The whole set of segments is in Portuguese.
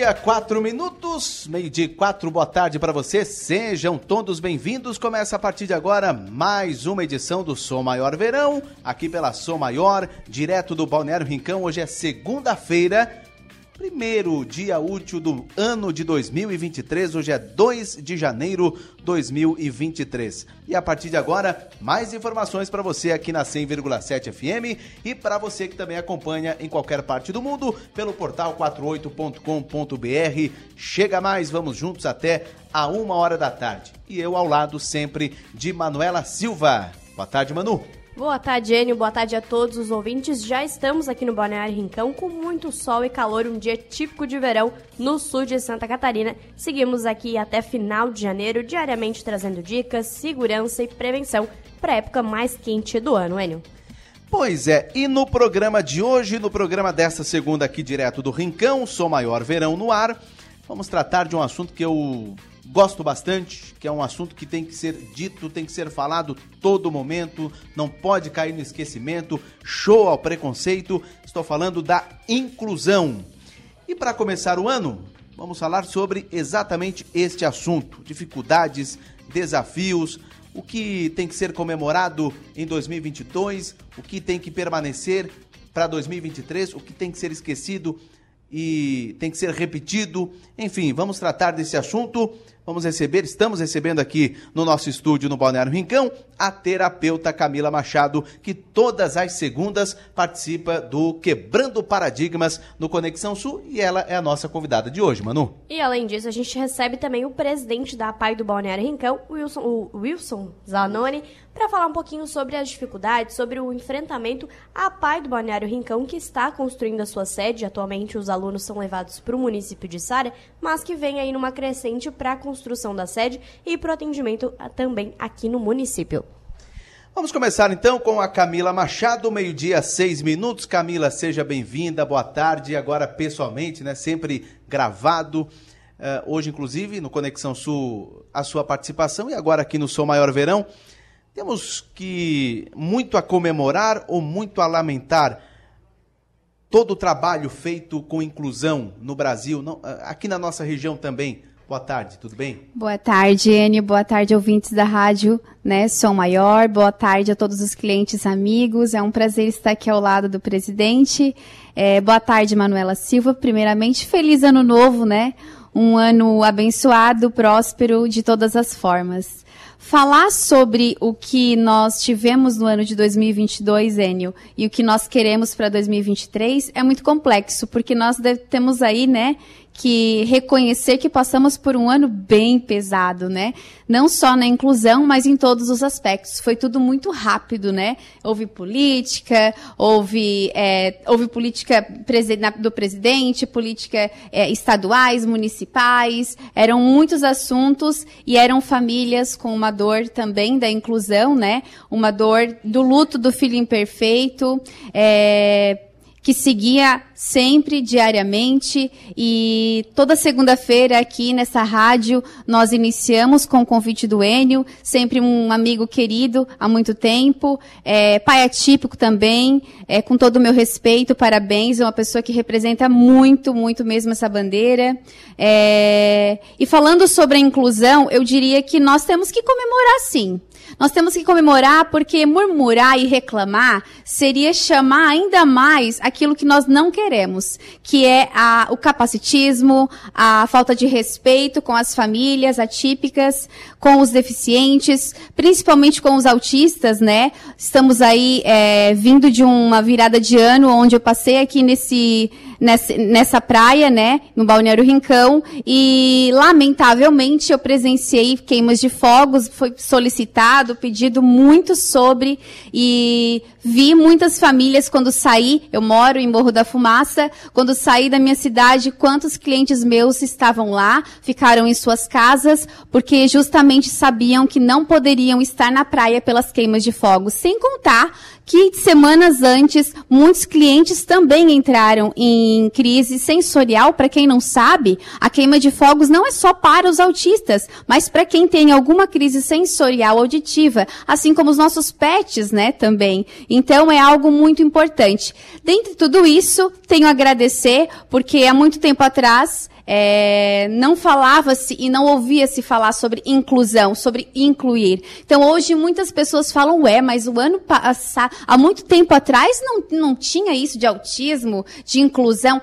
meio-dia, quatro minutos. Meio-dia, quatro, boa tarde para você. Sejam todos bem-vindos. Começa a partir de agora mais uma edição do Som Maior Verão, aqui pela Som Maior, direto do Balneário Rincão. Hoje é segunda-feira, Primeiro dia útil do ano de 2023, hoje é 2 de janeiro de 2023. E a partir de agora, mais informações para você aqui na 100,7 FM e para você que também acompanha em qualquer parte do mundo pelo portal 48.com.br. Chega mais, vamos juntos até a uma hora da tarde. E eu ao lado sempre de Manuela Silva. Boa tarde, Manu. Boa tarde, Enio. Boa tarde a todos os ouvintes. Já estamos aqui no Balneário Rincão com muito sol e calor, um dia típico de verão no sul de Santa Catarina. Seguimos aqui até final de janeiro, diariamente trazendo dicas, segurança e prevenção para a época mais quente do ano, Enio. Pois é, e no programa de hoje, no programa desta segunda aqui direto do Rincão, Sou Maior Verão no Ar, vamos tratar de um assunto que eu gosto bastante, que é um assunto que tem que ser dito, tem que ser falado todo momento, não pode cair no esquecimento, show ao preconceito. Estou falando da inclusão. E para começar o ano, vamos falar sobre exatamente este assunto: dificuldades, desafios, o que tem que ser comemorado em 2022, o que tem que permanecer para 2023, o que tem que ser esquecido e tem que ser repetido. Enfim, vamos tratar desse assunto Vamos receber, estamos recebendo aqui no nosso estúdio no Balneário Rincão, a terapeuta Camila Machado, que todas as segundas participa do Quebrando Paradigmas no Conexão Sul e ela é a nossa convidada de hoje, Manu. E além disso, a gente recebe também o presidente da APAI do Balneário Rincão, Wilson, Wilson Zanoni, para falar um pouquinho sobre as dificuldades, sobre o enfrentamento à PAI do Balneário Rincão, que está construindo a sua sede. Atualmente, os alunos são levados para o município de Sara, mas que vem aí numa crescente para a construção da sede e para o atendimento também aqui no município. Vamos começar então com a Camila Machado, meio-dia, seis minutos. Camila, seja bem-vinda, boa tarde. Agora pessoalmente, né? Sempre gravado. Uh, hoje, inclusive, no Conexão Sul, a sua participação e agora aqui no Sou Maior Verão. Temos que muito a comemorar ou muito a lamentar todo o trabalho feito com inclusão no Brasil, não, aqui na nossa região também. Boa tarde, tudo bem? Boa tarde, Enio. Boa tarde, ouvintes da rádio, né? Som Maior. Boa tarde a todos os clientes amigos. É um prazer estar aqui ao lado do presidente. É, boa tarde, Manuela Silva. Primeiramente, feliz ano novo, né? Um ano abençoado, próspero de todas as formas. Falar sobre o que nós tivemos no ano de 2022, Enio, e o que nós queremos para 2023 é muito complexo, porque nós temos aí, né, que reconhecer que passamos por um ano bem pesado, né? Não só na inclusão, mas em todos os aspectos. Foi tudo muito rápido, né? Houve política, houve, é, houve política do presidente, política é, estaduais, municipais. Eram muitos assuntos e eram famílias com uma dor também da inclusão, né? Uma dor do luto do filho imperfeito. É, que seguia sempre, diariamente, e toda segunda-feira aqui nessa rádio nós iniciamos com o convite do Enio, sempre um amigo querido há muito tempo, é, pai atípico também, é, com todo o meu respeito, parabéns, é uma pessoa que representa muito, muito mesmo essa bandeira. É, e falando sobre a inclusão, eu diria que nós temos que comemorar sim. Nós temos que comemorar porque murmurar e reclamar seria chamar ainda mais aquilo que nós não queremos, que é a, o capacitismo, a falta de respeito com as famílias atípicas, com os deficientes, principalmente com os autistas, né? Estamos aí é, vindo de uma virada de ano onde eu passei aqui nesse nessa, praia, né, no Balneário Rincão, e lamentavelmente eu presenciei queimas de fogos, foi solicitado, pedido muito sobre, e vi muitas famílias quando saí, eu moro em Morro da Fumaça, quando saí da minha cidade, quantos clientes meus estavam lá, ficaram em suas casas, porque justamente sabiam que não poderiam estar na praia pelas queimas de fogos, sem contar que semanas antes muitos clientes também entraram em crise sensorial. Para quem não sabe, a queima de fogos não é só para os autistas, mas para quem tem alguma crise sensorial auditiva, assim como os nossos pets, né, também. Então é algo muito importante. Dentre tudo isso, tenho a agradecer porque há muito tempo atrás é, não falava-se e não ouvia-se falar sobre inclusão, sobre incluir. Então, hoje, muitas pessoas falam, ué, mas o ano passado, há muito tempo atrás, não, não tinha isso de autismo, de inclusão.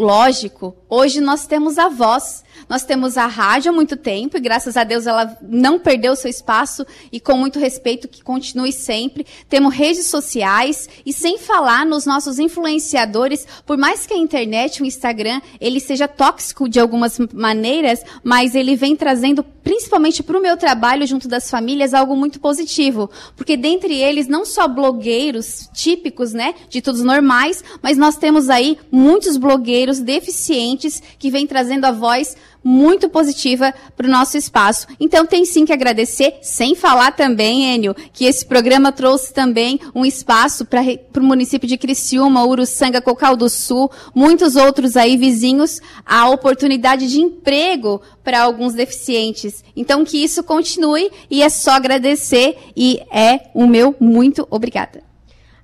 Lógico, hoje nós temos a voz. Nós temos a rádio há muito tempo e graças a Deus ela não perdeu seu espaço e com muito respeito que continue sempre. Temos redes sociais e sem falar nos nossos influenciadores, por mais que a internet, o Instagram, ele seja tóxico de algumas maneiras, mas ele vem trazendo principalmente para o meu trabalho junto das famílias algo muito positivo, porque dentre eles não só blogueiros típicos, né, de todos normais, mas nós temos aí muitos blogueiros deficientes que vêm trazendo a voz muito positiva para o nosso espaço. Então tem sim que agradecer, sem falar também, Enio, que esse programa trouxe também um espaço para o município de Criciúma, Uruçanga, Cocal do Sul, muitos outros aí vizinhos, a oportunidade de emprego para alguns deficientes. Então que isso continue e é só agradecer e é o meu muito obrigada.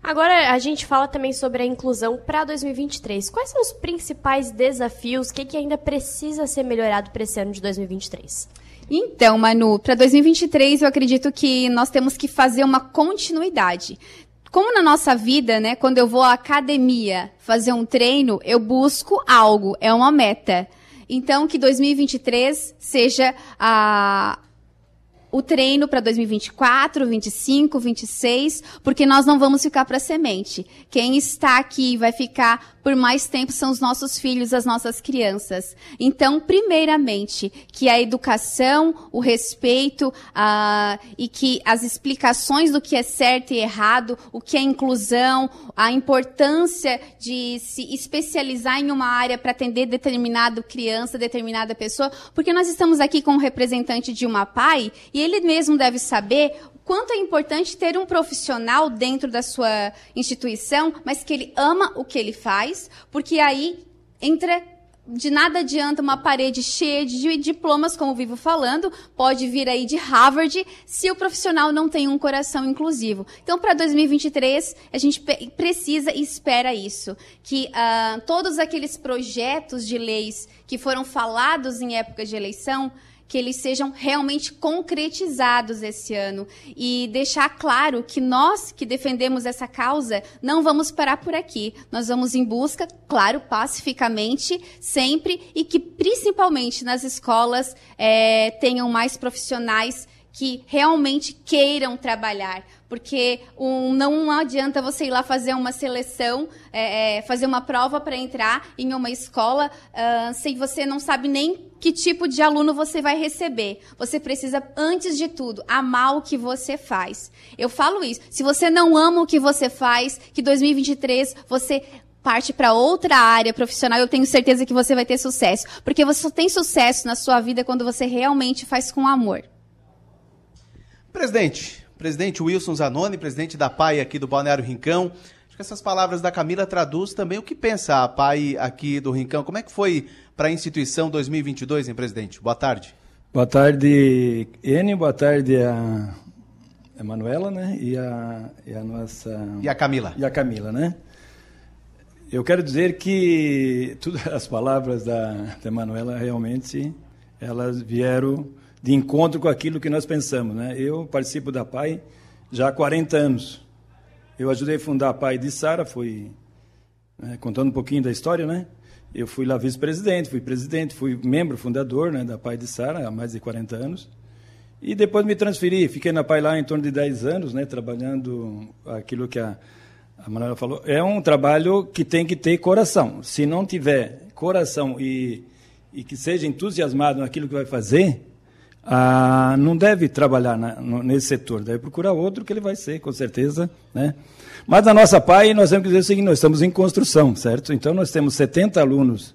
Agora a gente fala também sobre a inclusão para 2023. Quais são os principais desafios? O que, que ainda precisa ser melhorado para esse ano de 2023? Então, Manu, para 2023 eu acredito que nós temos que fazer uma continuidade. Como na nossa vida, né, quando eu vou à academia fazer um treino, eu busco algo, é uma meta. Então, que 2023 seja a, o treino para 2024, 25, 26, porque nós não vamos ficar para semente. Quem está aqui vai ficar por mais tempo são os nossos filhos, as nossas crianças. Então, primeiramente, que a educação, o respeito uh, e que as explicações do que é certo e errado, o que é inclusão, a importância de se especializar em uma área para atender determinada criança, determinada pessoa, porque nós estamos aqui com um representante de uma PAI e ele mesmo deve saber quanto é importante ter um profissional dentro da sua instituição, mas que ele ama o que ele faz, porque aí entra de nada adianta uma parede cheia de diplomas, como vivo falando, pode vir aí de Harvard, se o profissional não tem um coração inclusivo. Então, para 2023, a gente precisa e espera isso, que uh, todos aqueles projetos de leis que foram falados em época de eleição que eles sejam realmente concretizados esse ano e deixar claro que nós que defendemos essa causa não vamos parar por aqui. Nós vamos em busca, claro, pacificamente, sempre e que principalmente nas escolas é, tenham mais profissionais que realmente queiram trabalhar. Porque um, não adianta você ir lá fazer uma seleção, é, é, fazer uma prova para entrar em uma escola, uh, você não sabe nem que tipo de aluno você vai receber. Você precisa, antes de tudo, amar o que você faz. Eu falo isso. Se você não ama o que você faz, que 2023 você parte para outra área profissional, eu tenho certeza que você vai ter sucesso. Porque você só tem sucesso na sua vida quando você realmente faz com amor. Presidente, presidente Wilson Zanoni, presidente da PAI aqui do Balneário Rincão. Acho que essas palavras da Camila traduz também o que pensa a PAI aqui do Rincão. Como é que foi para a instituição 2022, hein, presidente? Boa tarde. Boa tarde, Enio. Boa tarde a, a Manuela, né? E a, e a nossa... E a Camila. E a Camila, né? Eu quero dizer que todas as palavras da, da Manuela realmente elas vieram de encontro com aquilo que nós pensamos. Né? Eu participo da PAI já há 40 anos. Eu ajudei a fundar a PAI de Sara, fui né, contando um pouquinho da história, né? Eu fui lá vice-presidente, fui presidente, fui membro fundador né, da PAI de Sara há mais de 40 anos. E depois me transferi, fiquei na PAI lá em torno de 10 anos, né, trabalhando aquilo que a, a Manuela falou. É um trabalho que tem que ter coração. Se não tiver coração e, e que seja entusiasmado naquilo que vai fazer, ah, não deve trabalhar na, no, nesse setor, deve procurar outro que ele vai ser, com certeza. Né? Mas na nossa PAI, nós temos que dizer o seguinte: nós estamos em construção, certo? Então, nós temos 70 alunos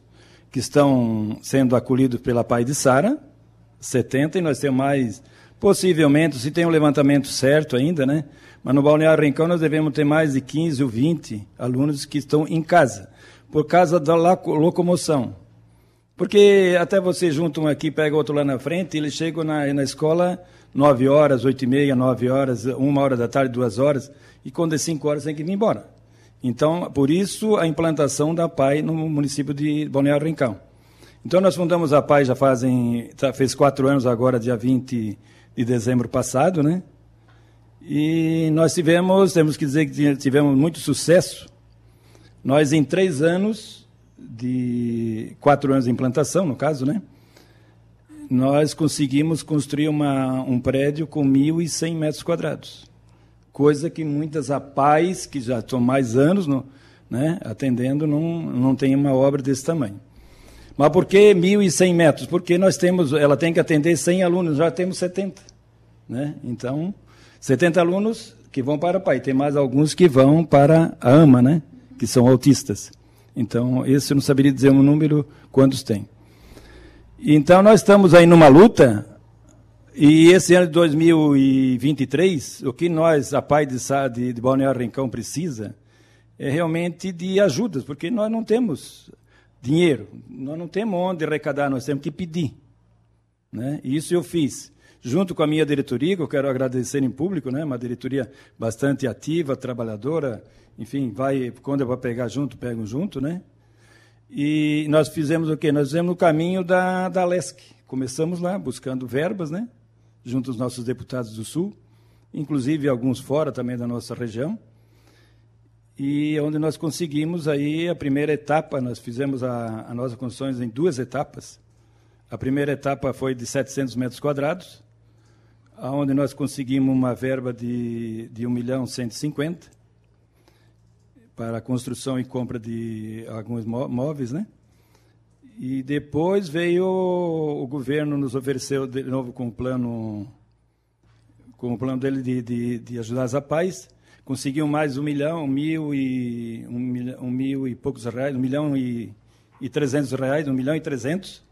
que estão sendo acolhidos pela PAI de Sara, 70, e nós temos mais Possivelmente, se tem um levantamento certo ainda, né? Mas no Balneário Rincão nós devemos ter mais de 15 ou 20 alunos que estão em casa, por causa da locomoção. Porque até você junta um aqui, pega outro lá na frente, eles chegam na, na escola 9 horas, 8 e meia, 9 horas, uma hora da tarde, duas horas, e quando é 5 horas tem que vir embora. Então, por isso a implantação da PAI no município de Balneário Rincão. Então, nós fundamos a PAI já fazem, tá, fez quatro anos agora, dia 20 de dezembro passado, né? E nós tivemos, temos que dizer que tivemos muito sucesso. Nós, em três anos, de quatro anos de implantação, no caso, né? Nós conseguimos construir uma, um prédio com 1.100 metros quadrados. Coisa que muitas APAES, que já estão mais anos no, né, atendendo, não, não tem uma obra desse tamanho. Mas por que 1.100 metros? Porque nós temos, ela tem que atender 100 alunos, já temos 70. Né? Então, 70 alunos que vão para o pai. Tem mais alguns que vão para a AMA, né? que são autistas. Então, esse eu não saberia dizer um número, quantos tem. Então, nós estamos aí numa luta, e esse ano de 2023, o que nós, a Pai de, de, de Balneário Rincão, precisa é realmente de ajudas, porque nós não temos dinheiro. Nós não temos onde arrecadar, nós temos que pedir. Né? E isso eu fiz. Junto com a minha diretoria, que eu quero agradecer em público, né? uma diretoria bastante ativa, trabalhadora, enfim, vai, quando eu vou pegar junto, pego junto, né? E nós fizemos o quê? Nós fizemos o caminho da, da LESC. Começamos lá, buscando verbas, né? Junto aos nossos deputados do Sul, inclusive alguns fora também da nossa região e onde nós conseguimos aí a primeira etapa, nós fizemos a, a nossa construção em duas etapas. A primeira etapa foi de 700 metros quadrados, onde nós conseguimos uma verba de, de 1 milhão 150 para a construção e compra de alguns móveis, né? E depois veio o, governo nos ofereceu de novo com o plano com o plano dele de, de, de ajudar as APAES, conseguiu mais um milhão, um mil e, um, um mil e poucos reais, um milhão e, e trezentos reais, um milhão e trezentos.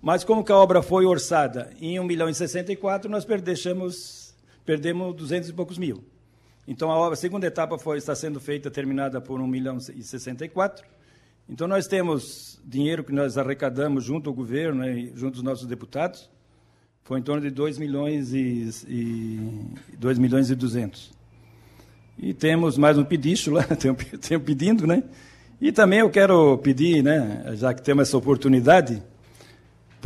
Mas como que a obra foi orçada em um milhão e sessenta e quatro, nós deixamos, perdemos duzentos e poucos mil. Então a, obra, a segunda etapa foi, está sendo feita, terminada por um milhão e sessenta e quatro. Então nós temos dinheiro que nós arrecadamos junto ao governo, né, junto aos nossos deputados, foi em torno de 2 milhões e, e 2 milhões e 200. E temos mais um pedicho lá, tenho, pedindo, né? E também eu quero pedir, né, já que temos essa oportunidade,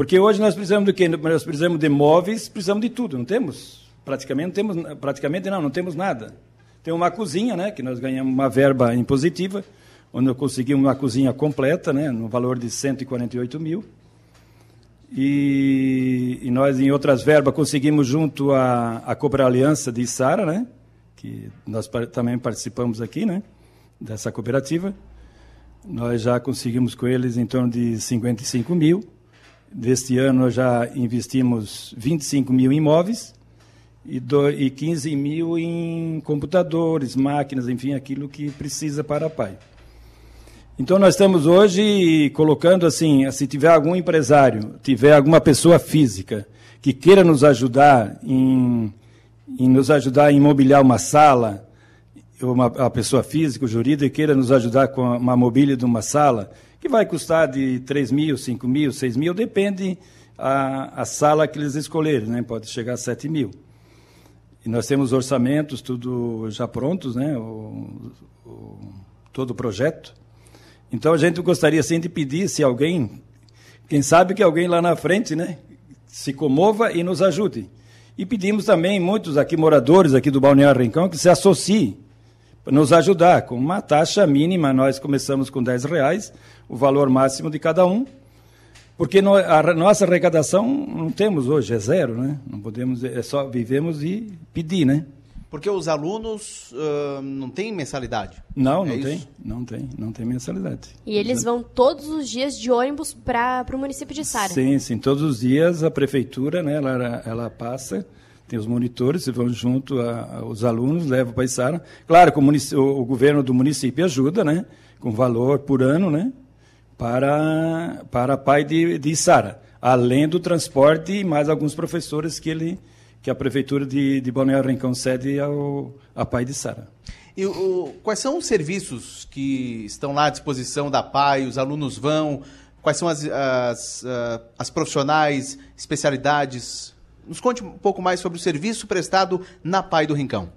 porque hoje nós precisamos do quê? Nós precisamos de móveis, precisamos de tudo, não temos? Praticamente não temos, praticamente não, não temos nada. Tem uma cozinha, né, que nós ganhamos uma verba impositiva, onde eu consegui uma cozinha completa, né, no valor de 148 mil. E, e nós, em outras verbas, conseguimos junto à, à Cobra Aliança de Sara, né, que nós também participamos aqui, né, dessa cooperativa. Nós já conseguimos com eles em torno de 55 mil. Deste ano já investimos 25 mil em imóveis e, e 15 mil em computadores, máquinas, enfim, aquilo que precisa para a PAI. Então nós estamos hoje colocando assim, se tiver algum empresário, tiver alguma pessoa física que queira nos ajudar em em nos ajudar a imobiliar uma sala, uma, a pessoa física, jurídica, queira nos ajudar com uma mobília de uma sala, que vai custar de 3 mil, 5 mil, 6 mil, depende a, a sala que eles escolherem, né? pode chegar a 7 mil. E nós temos orçamentos, tudo já prontos, né? O, o, todo o projeto. Então a gente gostaria sim de pedir se alguém, quem sabe que alguém lá na frente, né, se comova e nos ajude. E pedimos também, muitos aqui moradores aqui do Balneário Rincão, que se associem nos ajudar. Com uma taxa mínima, nós começamos com 10 reais, o valor máximo de cada um, porque no, a nossa arrecadação não temos hoje, é zero, né? Não podemos, é só vivemos e pedir, né? Porque os alunos uh, não têm mensalidade? Não, não é tem. Isso? Não tem, não tem mensalidade. E eles vão todos os dias de ônibus para o município de Sara? Sim, sim. Todos os dias a prefeitura, né, ela, ela passa, tem os monitores, vão junto aos alunos, levam para Sara. Claro que o, o, governo do município ajuda, né, com valor por ano, né, para, para pai de, de Sara. Além do transporte e mais alguns professores que ele que a Prefeitura de, de Balneário Rincão cede ao, a Pai de Sara. E o, quais são os serviços que estão lá à disposição da PAI? Os alunos vão? Quais são as, as, ah, as profissionais, especialidades? Nos conte um pouco mais sobre o serviço prestado na PAI do Rincão.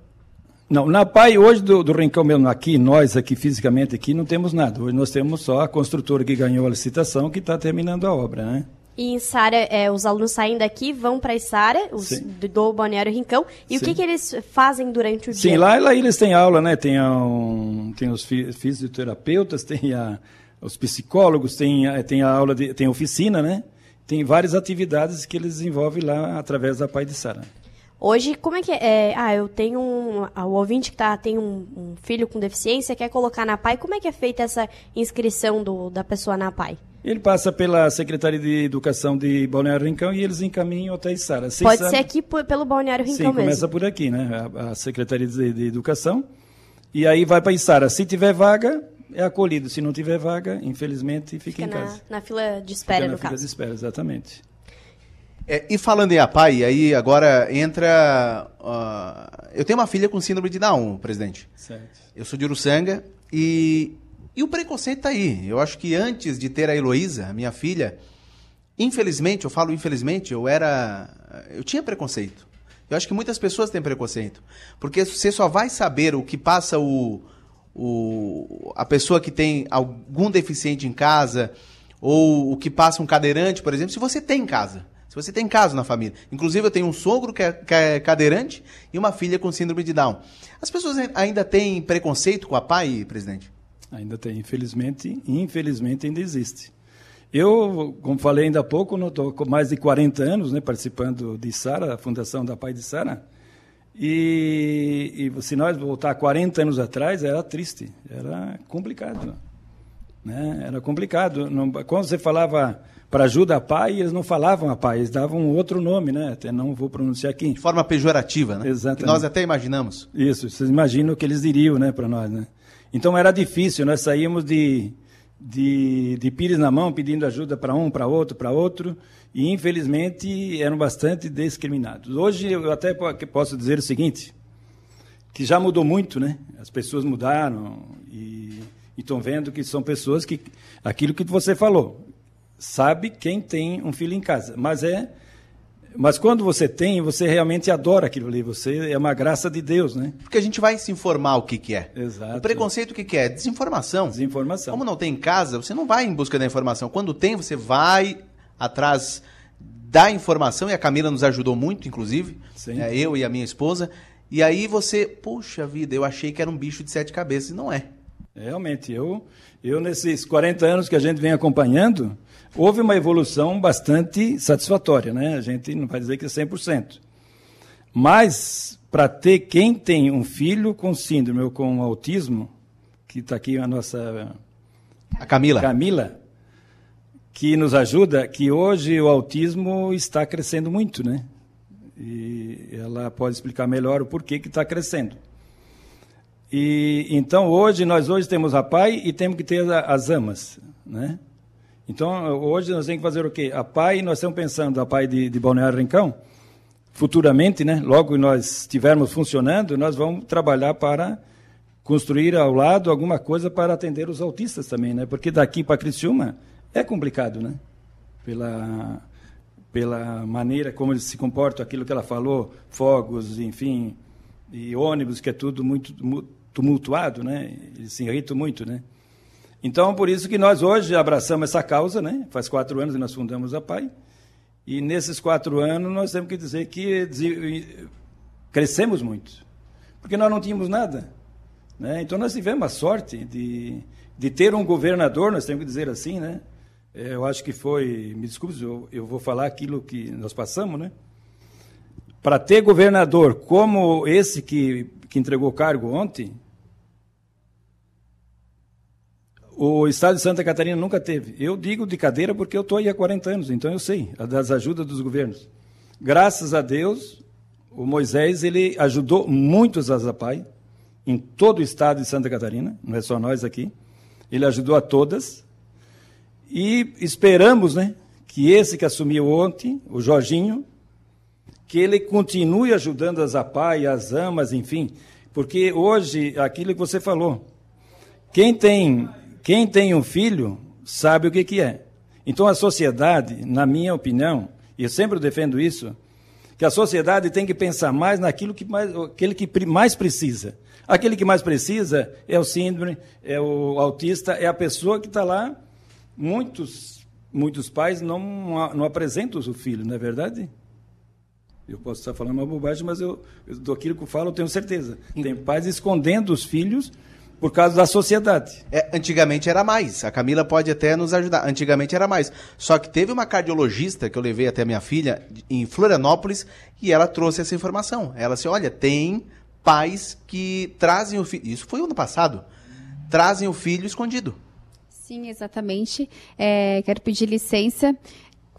Não, na PAI hoje do, do Rincão mesmo aqui, nós aqui fisicamente aqui não temos nada. Hoje nós temos só a construtora que ganhou a licitação que está terminando a obra, né? E em Sara, é, os alunos saem daqui, vão para Sara, os do, do Balneário Rincão. E Sim. o que, que eles fazem durante o dia? Sim, lá, lá eles têm aula, né? Tem, um, tem os fisioterapeutas, tem a, os psicólogos, tem, tem a aula, de, tem oficina, né? Tem várias atividades que eles desenvolvem lá através da Pai de Sara. Hoje, como é que é? ah, eu tenho um. O ouvinte que tá, tem um, um, filho com deficiência, quer colocar na PAI. Como é que é feita essa inscrição do, da pessoa na PAI? Ele passa pela Secretaria de Educação de Balneário Rincão e eles encaminham até Isara. Pode ser aqui pelo Balneário Rincão Sim, mesmo. começa por aqui, né? A, a Secretaria de, de, Educação. E aí vai para Isara. Se tiver vaga, é acolhido. Se não tiver vaga, infelizmente, fica, fica em na, casa. Na fila de espera, fica no na caso. fila de espera, exatamente. É, e falando em APAI, aí agora entra. Uh, eu tenho uma filha com síndrome de Down, presidente. Certo. Eu sou de Uruçanga e e o preconceito está aí. Eu acho que antes de ter a Heloísa, minha filha, infelizmente, eu falo infelizmente, eu era. Eu tinha preconceito. Eu acho que muitas pessoas têm preconceito. Porque você só vai saber o que passa o, o, a pessoa que tem algum deficiente em casa, ou o que passa um cadeirante, por exemplo, se você tem em casa. Se você tem caso na família. Inclusive, eu tenho um sogro que é, que é, cadeirante e uma filha com síndrome de Down. As pessoas ainda têm preconceito com a pai, presidente? Ainda tem, infelizmente, infelizmente ainda existe. Eu, como falei ainda há pouco, estou com mais de 40 anos né, participando de Sara, a fundação da Pai de Sara. E, e, se nós voltar 40 anos atrás, era triste, era complicado. Né? Era complicado. Não, quando você falava para ajuda a pai, eles não falavam a pai, eles davam outro nome, né? Até não vou pronunciar aqui. De forma pejorativa, né? Exatamente. Que nós até imaginamos. Isso, vocês imaginam o que eles diriam né, para nós, né? Então era difícil, nós saímos de, de, de pires na mão, pedindo ajuda para um, para outro, para outro, e infelizmente eram bastante discriminados. Hoje eu até posso dizer o seguinte, que já mudou muito, né? As pessoas mudaram e estão vendo que são pessoas que, aquilo que você falou, sabe quem tem um filho em casa, mas é mas quando você tem, você realmente adora aquilo ali. Você é uma graça de Deus, né? Porque a gente vai se informar o que, que é. Exato. O preconceito o que, que é? Desinformação. Desinformação. Como não tem em casa, você não vai em busca da informação. Quando tem, você vai atrás da informação, e a Camila nos ajudou muito, inclusive. Sim. É, eu e a minha esposa. E aí você, puxa vida, eu achei que era um bicho de sete cabeças, e não é. Realmente, eu, eu nesses 40 anos que a gente vem acompanhando, houve uma evolução bastante satisfatória, né? A gente não vai dizer que é 100%. Mas, para ter quem tem um filho com síndrome ou com autismo, que está aqui a nossa... A Camila. Camila, que nos ajuda, que hoje o autismo está crescendo muito, né? E ela pode explicar melhor o porquê que está crescendo. E então hoje nós hoje temos a pai e temos que ter as amas, né? Então, hoje nós temos que fazer o quê? A PAI, nós estamos pensando, a PAI de, de Balneário Rincão, futuramente, né, logo nós estivermos funcionando, nós vamos trabalhar para construir ao lado alguma coisa para atender os autistas também, né? Porque daqui para Criciúma é complicado, né? Pela pela maneira como eles se comportam, aquilo que ela falou, fogos, enfim, e ônibus, que é tudo muito tumultuado, né? Eles se irritam muito, né? Então, por isso que nós hoje abraçamos essa causa, né? Faz quatro anos que nós fundamos a PAI. E nesses quatro anos nós temos que dizer que crescemos muito. Porque nós não tínhamos nada. Né? Então nós tivemos a sorte de, de ter um governador, nós temos que dizer assim, né? É, eu acho que foi, me desculpe, eu, eu vou falar aquilo que nós passamos, né? Para ter governador como esse que, que entregou cargo ontem, o Estado de Santa Catarina nunca teve. Eu digo de cadeira porque eu estou aí há 40 anos, então eu sei das ajudas dos governos. Graças a Deus, o Moisés ele ajudou muito os Azapai em todo o estado de Santa Catarina, não é só nós aqui. Ele ajudou a todas. E esperamos, né, que esse que assumiu ontem, o Jorginho, que ele continue ajudando as APAI, as AMAs, enfim, porque hoje, aquilo que você falou, quem tem, quem tem um filho sabe o que, que é. Então a sociedade, na minha opinião, e eu sempre defendo isso, que a sociedade tem que pensar mais naquilo que mais, aquele que mais precisa. Aquele que mais precisa é o síndrome, é o autista, é a pessoa que está lá. Muitos, muitos pais não, não apresentam o filho, não é verdade? Eu posso estar falando uma bobagem, mas eu, eu do aquilo que eu falo, eu tenho certeza. Tem pais escondendo os filhos por causa da sociedade. É, antigamente era mais. A Camila pode até nos ajudar. Antigamente era mais. Só que teve uma cardiologista que eu levei até minha filha em Florianópolis e ela trouxe essa informação. Ela disse: olha, tem pais que trazem o filho. Isso foi ano passado. Trazem o filho escondido. Sim, exatamente. É, quero pedir licença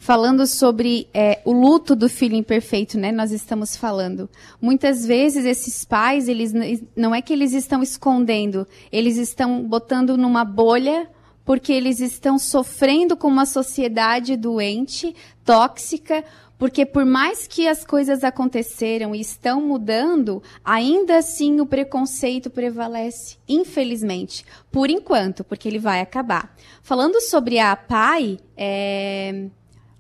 falando sobre é, o luto do filho imperfeito, né? Nós estamos falando. Muitas vezes esses pais, eles não é que eles estão escondendo, eles estão botando numa bolha porque eles estão sofrendo com uma sociedade doente, tóxica, porque por mais que as coisas aconteceram e estão mudando, ainda assim o preconceito prevalece, infelizmente. Por enquanto, porque ele vai acabar. Falando sobre a PAI, é,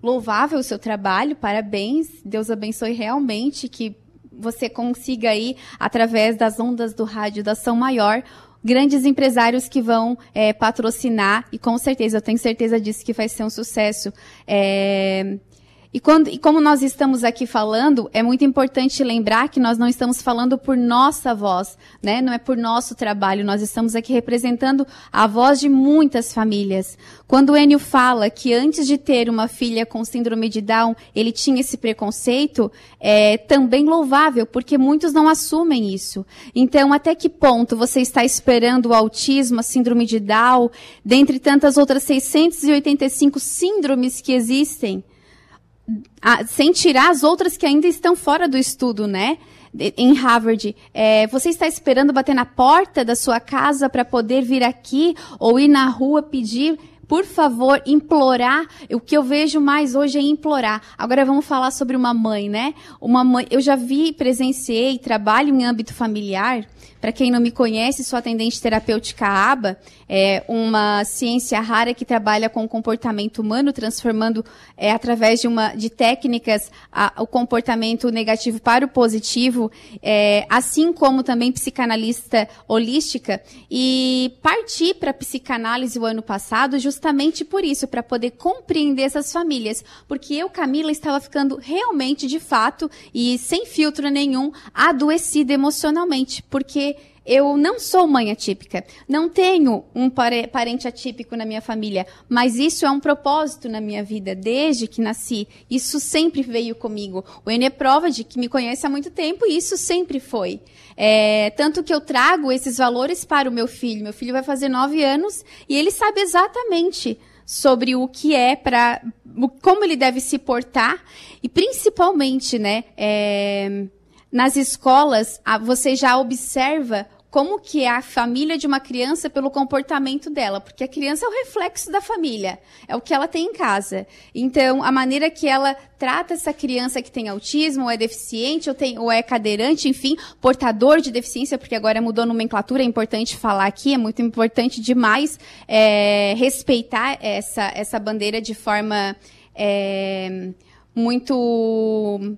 louvável o seu trabalho, parabéns. Deus abençoe realmente que você consiga aí, através das ondas do rádio da São Maior, grandes empresários que vão é, patrocinar, e com certeza, eu tenho certeza disso que vai ser um sucesso. É, e, quando, e como nós estamos aqui falando, é muito importante lembrar que nós não estamos falando por nossa voz, né? Não é por nosso trabalho. Nós estamos aqui representando a voz de muitas famílias. Quando o Enio fala que antes de ter uma filha com síndrome de Down, ele tinha esse preconceito, é também louvável, porque muitos não assumem isso. Então, até que ponto você está esperando o autismo, a síndrome de Down, dentre tantas outras 685 síndromes que existem? Sem tirar as outras que ainda estão fora do estudo, né? Em Harvard, é, você está esperando bater na porta da sua casa para poder vir aqui ou ir na rua pedir por favor, implorar. O que eu vejo mais hoje é implorar. Agora vamos falar sobre uma mãe, né? Uma mãe, eu já vi, presenciei, trabalho em âmbito familiar para quem não me conhece, sou atendente terapêutica ABA, é uma ciência rara que trabalha com o comportamento humano, transformando é, através de, uma, de técnicas a, o comportamento negativo para o positivo, é, assim como também psicanalista holística, e parti para psicanálise o ano passado justamente por isso, para poder compreender essas famílias, porque eu, Camila, estava ficando realmente, de fato, e sem filtro nenhum, adoecida emocionalmente, porque eu não sou mãe atípica, não tenho um parente atípico na minha família, mas isso é um propósito na minha vida desde que nasci. Isso sempre veio comigo. O Enio é prova de que me conhece há muito tempo e isso sempre foi. É, tanto que eu trago esses valores para o meu filho. Meu filho vai fazer nove anos e ele sabe exatamente sobre o que é para como ele deve se portar e principalmente, né? É, nas escolas, você já observa como que é a família de uma criança pelo comportamento dela, porque a criança é o reflexo da família, é o que ela tem em casa. Então, a maneira que ela trata essa criança que tem autismo, ou é deficiente, ou, tem, ou é cadeirante, enfim, portador de deficiência, porque agora mudou a nomenclatura, é importante falar aqui, é muito importante demais é, respeitar essa, essa bandeira de forma é, muito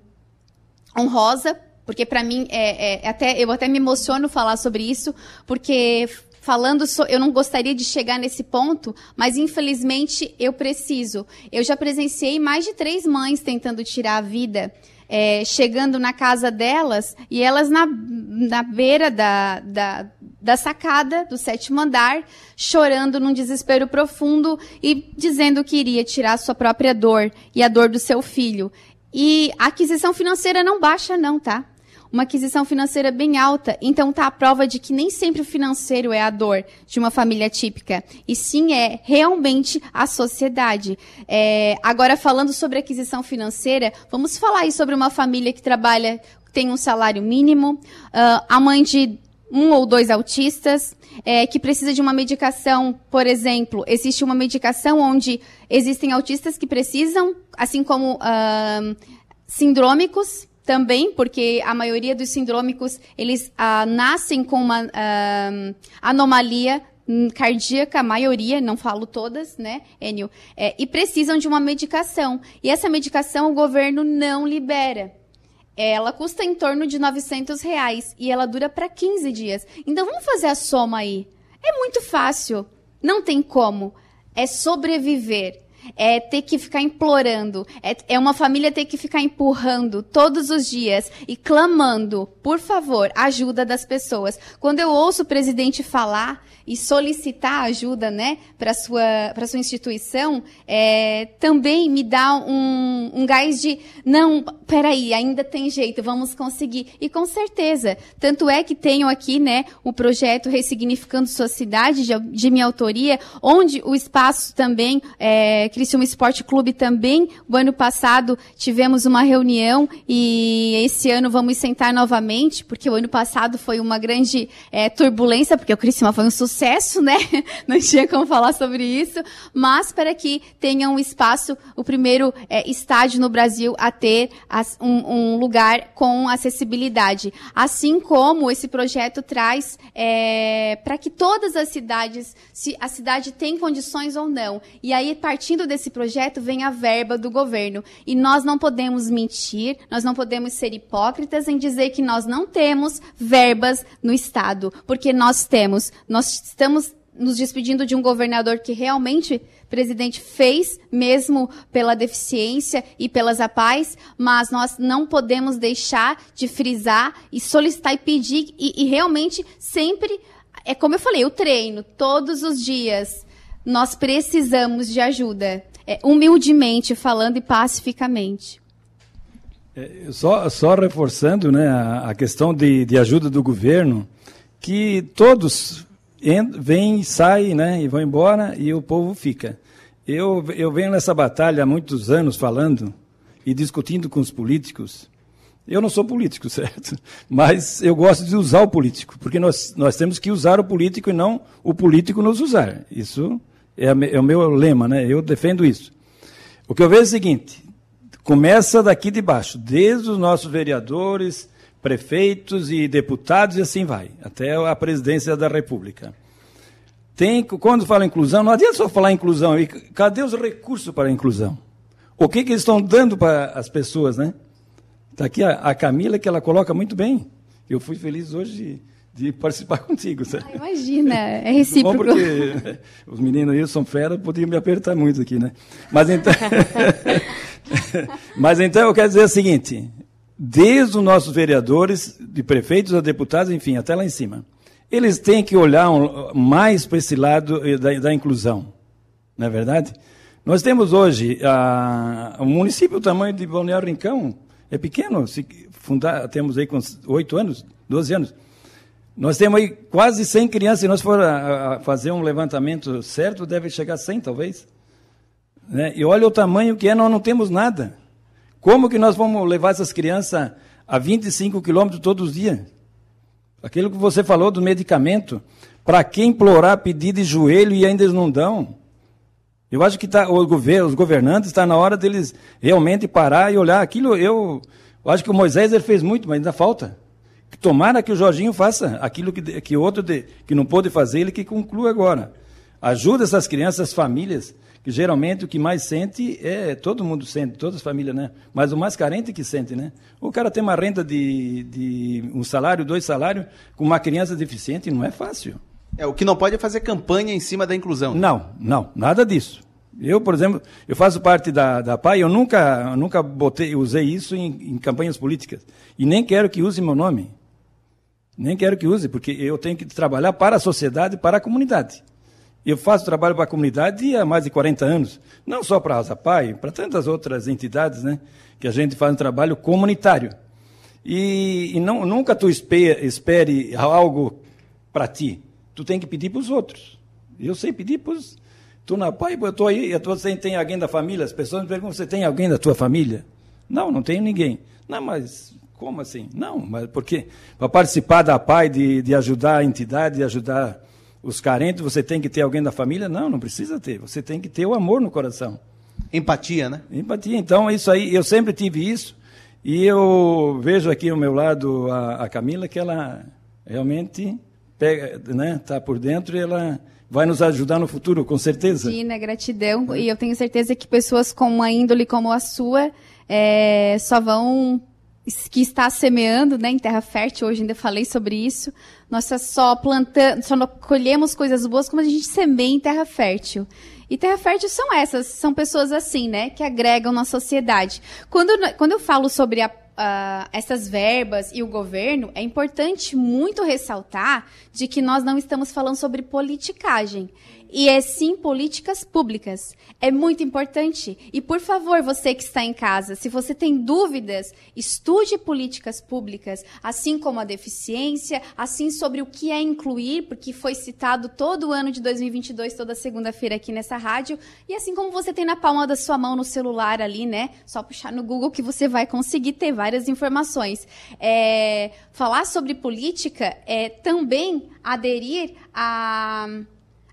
honrosa, porque para mim é, é, até eu até me emociono falar sobre isso, porque falando so, eu não gostaria de chegar nesse ponto, mas infelizmente eu preciso. Eu já presenciei mais de três mães tentando tirar a vida. É, chegando na casa delas e elas na, na beira da, da, da sacada do sétimo andar, chorando num desespero profundo e dizendo que iria tirar sua própria dor e a dor do seu filho. E a aquisição financeira não baixa, não, tá? Uma aquisição financeira bem alta. Então tá a prova de que nem sempre o financeiro é a dor de uma família típica, e sim é realmente a sociedade. É, agora falando sobre aquisição financeira, vamos falar aí sobre uma família que trabalha, tem um salário mínimo, uh, a mãe de um ou dois autistas, é, que precisa de uma medicação, por exemplo, existe uma medicação onde existem autistas que precisam, assim como uh, sindrômicos, também, porque a maioria dos sindrômicos, eles ah, nascem com uma ah, anomalia cardíaca, a maioria, não falo todas, né, Enio, é, e precisam de uma medicação. E essa medicação o governo não libera. Ela custa em torno de 900 reais e ela dura para 15 dias. Então vamos fazer a soma aí. É muito fácil. Não tem como. É sobreviver é ter que ficar implorando, é, é uma família ter que ficar empurrando todos os dias e clamando, por favor, ajuda das pessoas. Quando eu ouço o presidente falar e solicitar ajuda, né, para sua para sua instituição, é, também me dá um, um gás de não, peraí, ainda tem jeito, vamos conseguir. E com certeza, tanto é que tenho aqui, né, o projeto Ressignificando Sua Cidade de, de minha autoria, onde o espaço também é, Criciúma Esporte Clube também, o ano passado tivemos uma reunião e esse ano vamos sentar novamente, porque o ano passado foi uma grande é, turbulência, porque o Criciúma foi um sucesso sucesso, né? Não tinha como falar sobre isso, mas para que tenha um espaço, o primeiro é, estádio no Brasil a ter as, um, um, lugar com acessibilidade. Assim como esse projeto traz é, para que todas as cidades, se a cidade tem condições ou não. E aí, partindo desse projeto, vem a verba do governo. E nós não podemos mentir, nós não podemos ser hipócritas em dizer que nós não temos verbas no Estado, porque nós temos. Nós estamos nos despedindo de um governador que realmente presidente fez, mesmo pela deficiência e pelas apais, mas nós não podemos deixar de frisar e solicitar e pedir, e, e realmente sempre, é como eu falei, o treino, todos os dias, nós precisamos de ajuda, é, humildemente falando e pacificamente. É, só, só reforçando né, a, a questão de, de ajuda do governo, que todos vem, sai, né, e vão embora e o povo fica. Eu, eu venho nessa batalha há muitos anos falando e discutindo com os políticos. Eu não sou político, certo? Mas eu gosto de usar o político, porque nós, nós temos que usar o político e não o político nos usar. Isso é, é o meu lema, né? Eu defendo isso. O que eu vejo é o seguinte: começa daqui de baixo, desde os nossos vereadores, prefeitos e deputados e assim vai, até a presidência da República. Tem, quando fala inclusão, não adianta só falar inclusão, cadê os recursos para a inclusão? O que, que eles estão dando para as pessoas, né? Está aqui a, a, Camila, que ela coloca muito bem. Eu fui feliz hoje de, de participar contigo. Ah, imagina, é recíproco. Bom porque os meninos aí são fera, podiam me apertar muito aqui, né? Mas então, mas então eu quero dizer o seguinte: desde os nossos vereadores, de prefeitos a deputados, enfim, até lá em cima. Eles têm que olhar um, mais para esse lado eh, da, da, inclusão, não é verdade? Nós temos hoje, o município, o tamanho de Balneário Rincão, é pequeno, se temos aí com oito anos, 12 anos. Nós temos aí quase 100 crianças, se nós for a, a fazer um levantamento certo, deve chegar a 100 talvez. Né? E olha o tamanho que é, nós não temos nada. Como que nós vamos levar essas crianças a 25 quilômetros todos os dias? Aquilo que você falou do medicamento, para que implorar, pedir de joelho e ainda eles não dão? Eu acho que tá, governo, os governantes está na hora deles realmente parar e olhar aquilo. Eu, eu acho que o Moisés ele fez muito, mas ainda falta. Tomara que o Jorginho faça aquilo que, que outro de, que não pôde fazer, ele que conclua agora. Ajuda essas crianças, essas famílias, que geralmente o que mais sente é, todo mundo sente, todas as famílias, né? Mas o mais carente que sente, né? O cara tem uma renda de, de um salário, dois salários, com uma criança deficiente, não é fácil. É, o que não pode é fazer campanha em cima da inclusão. Não, não, nada disso. Eu, por exemplo, eu faço parte da, da PAI, eu nunca, eu nunca botei, usei isso em, em campanhas políticas. E nem quero que use meu nome. Nem quero que use, porque eu tenho que trabalhar para a sociedade, para a comunidade. Eu faço trabalho para a comunidade há mais de 40 anos, não só para a Azapai, para tantas outras entidades, né, que a gente faz um trabalho comunitário. E, e não, nunca tu espere, espere algo para ti, tu tem que pedir para os outros. Eu sei pedir para os... Tu na pai, eu estou aí, você tem alguém da família? As pessoas me perguntam, você tem alguém da tua família? Não, não tenho ninguém. Não, mas como assim? Não, mas porque para participar da PAI, de, de ajudar a entidade, de ajudar os carentes, você tem que ter alguém da família? Não, não precisa ter. Você tem que ter o amor no coração. Empatia, né? Empatia. Então, isso aí, eu sempre tive isso. E eu vejo aqui ao meu lado a, a Camila, que ela realmente pega, né, tá por dentro e ela vai nos ajudar no futuro, com certeza. Imagina, gratidão. É. E eu tenho certeza que pessoas com uma índole como a sua é, só vão que está semeando né, em terra fértil, hoje ainda falei sobre isso. Nós só plantamos, só colhemos coisas boas como a gente semeia em terra fértil. E terra fértil são essas, são pessoas assim, né, que agregam na sociedade. Quando, quando eu falo sobre a essas verbas e o governo, é importante muito ressaltar de que nós não estamos falando sobre politicagem e é sim políticas públicas. É muito importante. E por favor, você que está em casa, se você tem dúvidas, estude políticas públicas, assim como a deficiência, assim sobre o que é incluir, porque foi citado todo o ano de 2022, toda segunda-feira aqui nessa rádio, e assim como você tem na palma da sua mão no celular ali, né? Só puxar no Google que você vai conseguir ter várias informações. É, falar sobre política é também aderir a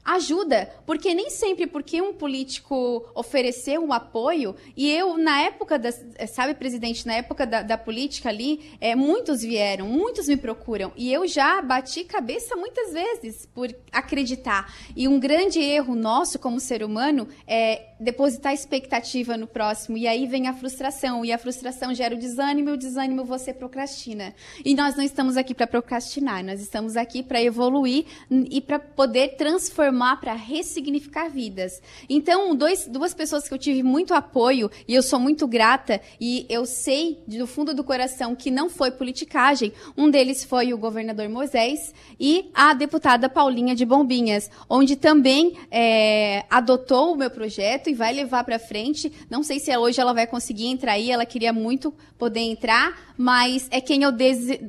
ajuda, porque nem sempre porque um político ofereceu um apoio, e eu, na época, da, sabe, presidente, na época da, da política ali, é, muitos vieram, muitos me procuram, e eu já bati cabeça muitas vezes por acreditar. E um grande erro nosso como ser humano é depositar expectativa no próximo, e aí vem a frustração, e a frustração gera o desânimo, e o desânimo você procrastina. E nós não estamos aqui para procrastinar, nós estamos aqui para evoluir e para poder transformar, para ressignificar vidas. Então, dois, duas pessoas que eu tive muito apoio, e eu sou muito grata, e eu sei do fundo do coração que não foi politicagem. Um deles foi o governador Moisés e a deputada Paulinha de Bombinhas, onde também é, adotou o meu projeto e vai levar para frente. Não sei se hoje ela vai conseguir entrar aí, ela queria muito poder entrar, mas é quem eu dese...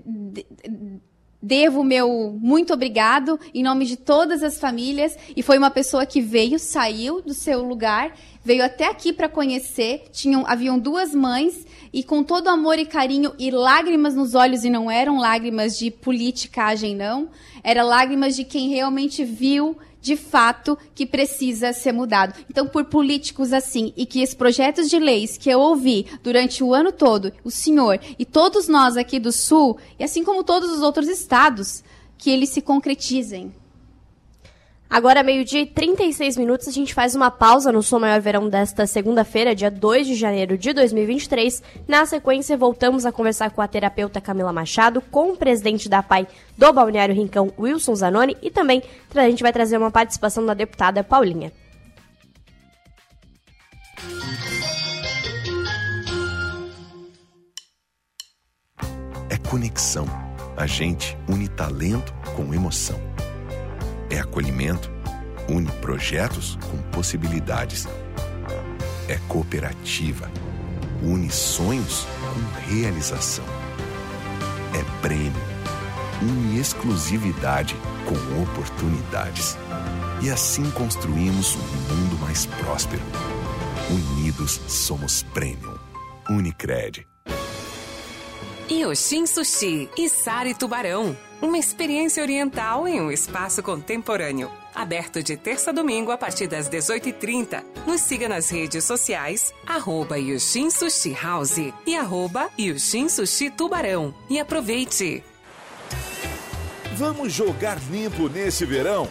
devo meu muito obrigado em nome de todas as famílias e foi uma pessoa que veio, saiu do seu lugar, veio até aqui para conhecer. Tinham haviam duas mães e com todo amor e carinho e lágrimas nos olhos e não eram lágrimas de politicagem não, era lágrimas de quem realmente viu de fato que precisa ser mudado. Então, por políticos assim, e que esses projetos de leis que eu ouvi durante o ano todo, o senhor e todos nós aqui do Sul, e assim como todos os outros estados, que eles se concretizem. Agora, meio-dia e 36 minutos, a gente faz uma pausa no Som Maior Verão desta segunda-feira, dia 2 de janeiro de 2023. Na sequência, voltamos a conversar com a terapeuta Camila Machado, com o presidente da PAI do Balneário Rincão, Wilson Zanoni, e também a gente vai trazer uma participação da deputada Paulinha. É conexão. A gente une talento com emoção é acolhimento, une projetos com possibilidades. É cooperativa, une sonhos com realização. É prêmio, une exclusividade com oportunidades. E assim construímos um mundo mais próspero. Unidos somos Premium. Unicred. Yoshin Sushi e Sari Tubarão. Uma experiência oriental em um espaço contemporâneo. Aberto de terça a domingo a partir das 18h30. Nos siga nas redes sociais, arroba Yushin Sushi House e arroba Yushin Sushi Tubarão. E aproveite! Vamos jogar limpo nesse verão?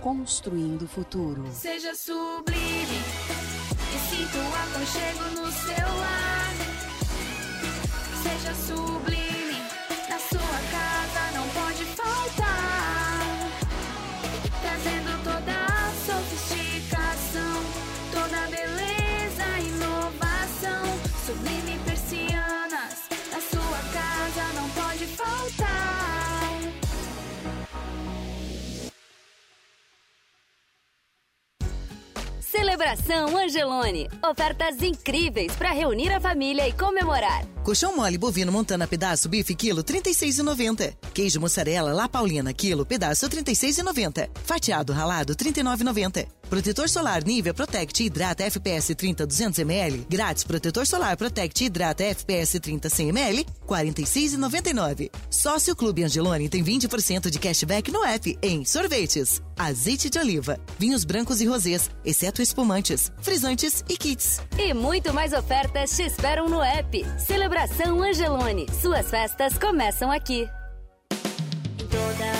construindo o futuro. Seja sublime e sinta o aconchego no seu lar. Seja sublime, Celebração Angelone. Ofertas incríveis para reunir a família e comemorar. Colchão mole bovino montana pedaço bife quilo 36,90. Queijo mussarela La Paulina quilo pedaço 36,90. Fatiado ralado 39,90. Protetor solar Nivea Protect Hidrata FPS 30 200 ml. Grátis protetor solar Protect Hidrata FPS 30 100 ml. 46,99. Sócio Clube Angelone tem 20% de cashback no app em sorvetes, azeite de oliva, vinhos brancos e rosés, exceto espumantes, frisantes e kits. E muito mais ofertas te esperam no app. Celebração Angelone. Suas festas começam aqui. Toda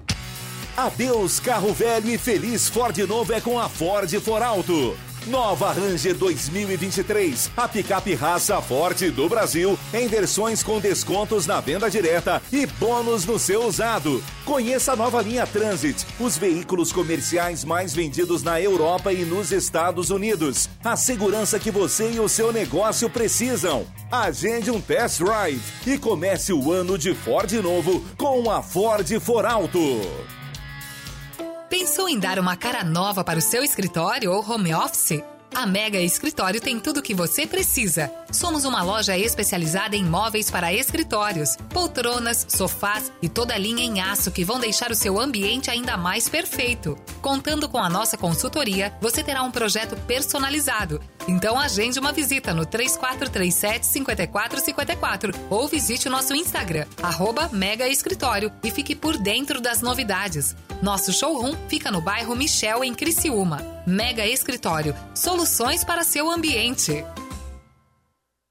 Adeus carro velho e feliz Ford novo é com a Ford For Alto. Nova Ranger 2023, a picape raça forte do Brasil, em versões com descontos na venda direta e bônus no seu usado. Conheça a nova linha Transit, os veículos comerciais mais vendidos na Europa e nos Estados Unidos. A segurança que você e o seu negócio precisam. Agende um test drive e comece o ano de Ford novo com a Ford For Alto. Pensou em dar uma cara nova para o seu escritório ou home office? A Mega Escritório tem tudo o que você precisa. Somos uma loja especializada em móveis para escritórios, poltronas, sofás e toda a linha em aço que vão deixar o seu ambiente ainda mais perfeito. Contando com a nossa consultoria, você terá um projeto personalizado. Então agende uma visita no 3437 5454 ou visite o nosso Instagram, arroba Mega Escritório e fique por dentro das novidades. Nosso showroom fica no bairro Michel, em Criciúma. Mega Escritório, soluções para seu ambiente.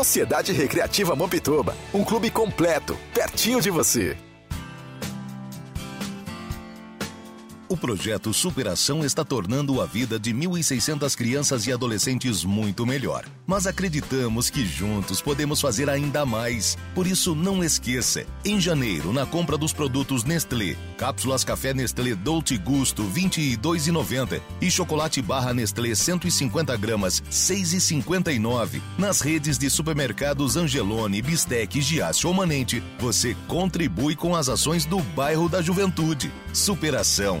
Sociedade Recreativa Mampituba, um clube completo, pertinho de você. O projeto Superação está tornando a vida de 1.600 crianças e adolescentes muito melhor. Mas acreditamos que juntos podemos fazer ainda mais. Por isso, não esqueça: em janeiro, na compra dos produtos Nestlé, cápsulas café Nestlé Dolce Gusto R$ 22,90 e chocolate barra Nestlé 150 gramas R$ 6,59, nas redes de supermercados Angelone, Bistec, Giasse ou Manente, você contribui com as ações do bairro da Juventude. Superação.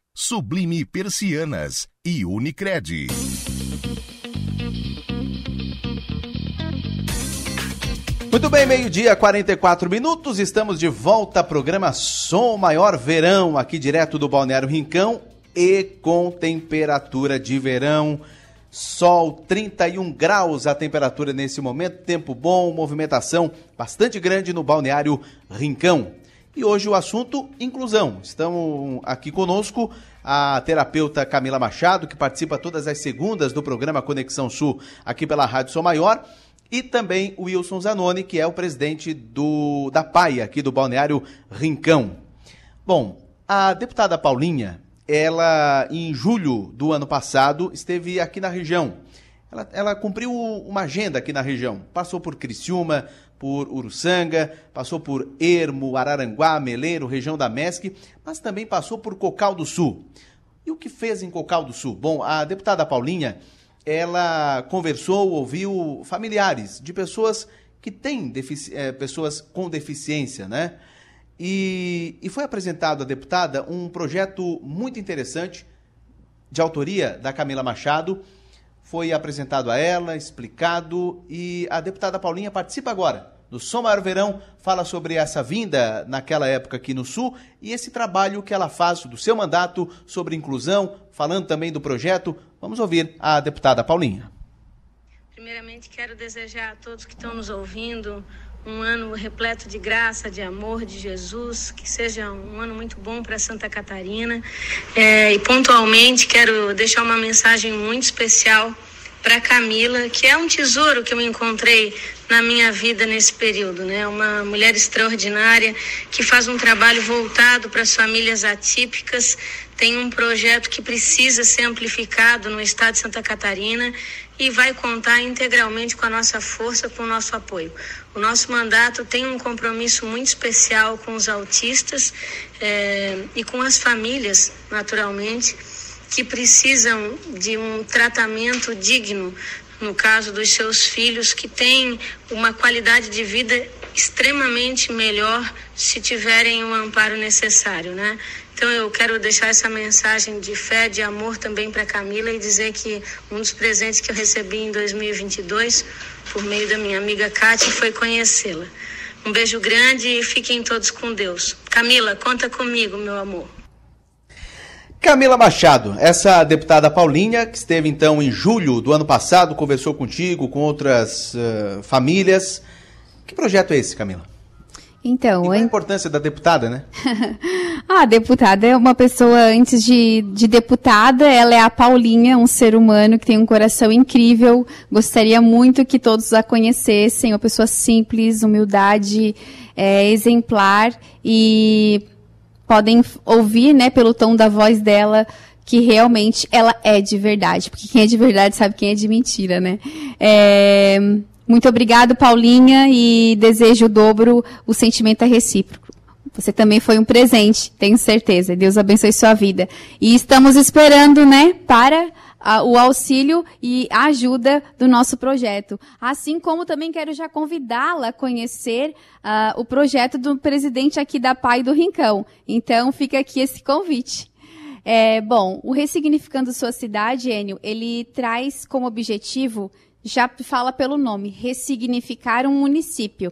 Sublime Persianas e Unicred. Muito bem, meio-dia, 44 minutos. Estamos de volta ao programa Som Maior Verão, aqui direto do Balneário Rincão e com temperatura de verão. Sol 31 graus a temperatura nesse momento, tempo bom, movimentação bastante grande no Balneário Rincão. E hoje o assunto inclusão. Estamos aqui conosco a terapeuta Camila Machado, que participa todas as segundas do programa Conexão Sul aqui pela Rádio Som Maior e também o Wilson Zanoni, que é o presidente do, da PAI, aqui do Balneário Rincão. Bom, a deputada Paulinha, ela, em julho do ano passado, esteve aqui na região. Ela, ela cumpriu uma agenda aqui na região. Passou por Criciúma, por Uruçanga, passou por Ermo, Araranguá, Meleiro, região da MESC, mas também passou por Cocal do Sul. E o que fez em Cocal do Sul? Bom, a deputada Paulinha ela conversou, ouviu familiares de pessoas que têm é, pessoas com deficiência, né? E, e foi apresentado à deputada um projeto muito interessante de autoria da Camila Machado. Foi apresentado a ela, explicado e a deputada Paulinha participa agora do Som Maior Verão, fala sobre essa vinda naquela época aqui no Sul e esse trabalho que ela faz do seu mandato sobre inclusão, falando também do projeto. Vamos ouvir a deputada Paulinha. Primeiramente, quero desejar a todos que estão nos ouvindo um ano repleto de graça, de amor de Jesus, que seja um ano muito bom para Santa Catarina. É, e pontualmente quero deixar uma mensagem muito especial para Camila, que é um tesouro que eu encontrei na minha vida nesse período, né? Uma mulher extraordinária que faz um trabalho voltado para as famílias atípicas, tem um projeto que precisa ser amplificado no estado de Santa Catarina e vai contar integralmente com a nossa força, com o nosso apoio. O nosso mandato tem um compromisso muito especial com os autistas é, e com as famílias, naturalmente que precisam de um tratamento digno, no caso dos seus filhos, que têm uma qualidade de vida extremamente melhor se tiverem o amparo necessário, né? Então eu quero deixar essa mensagem de fé, de amor também para Camila e dizer que um dos presentes que eu recebi em 2022 por meio da minha amiga Kátia foi conhecê-la. Um beijo grande e fiquem todos com Deus. Camila, conta comigo, meu amor. Camila Machado, essa deputada Paulinha, que esteve então em julho do ano passado, conversou contigo, com outras uh, famílias. Que projeto é esse, Camila? Então, e qual a importância da deputada, né? ah, deputada é uma pessoa, antes de, de deputada, ela é a Paulinha, um ser humano que tem um coração incrível. Gostaria muito que todos a conhecessem, uma pessoa simples, humildade, é, exemplar e podem ouvir, né, pelo tom da voz dela, que realmente ela é de verdade. Porque quem é de verdade sabe quem é de mentira, né? É, muito obrigado, Paulinha, e desejo o dobro, o sentimento é recíproco. Você também foi um presente, tenho certeza. Deus abençoe sua vida. E estamos esperando, né, para o auxílio e a ajuda do nosso projeto. Assim como também quero já convidá-la a conhecer uh, o projeto do presidente aqui da PAI do Rincão. Então fica aqui esse convite. É, bom, o Ressignificando Sua Cidade, Enio, ele traz como objetivo, já fala pelo nome, ressignificar um município.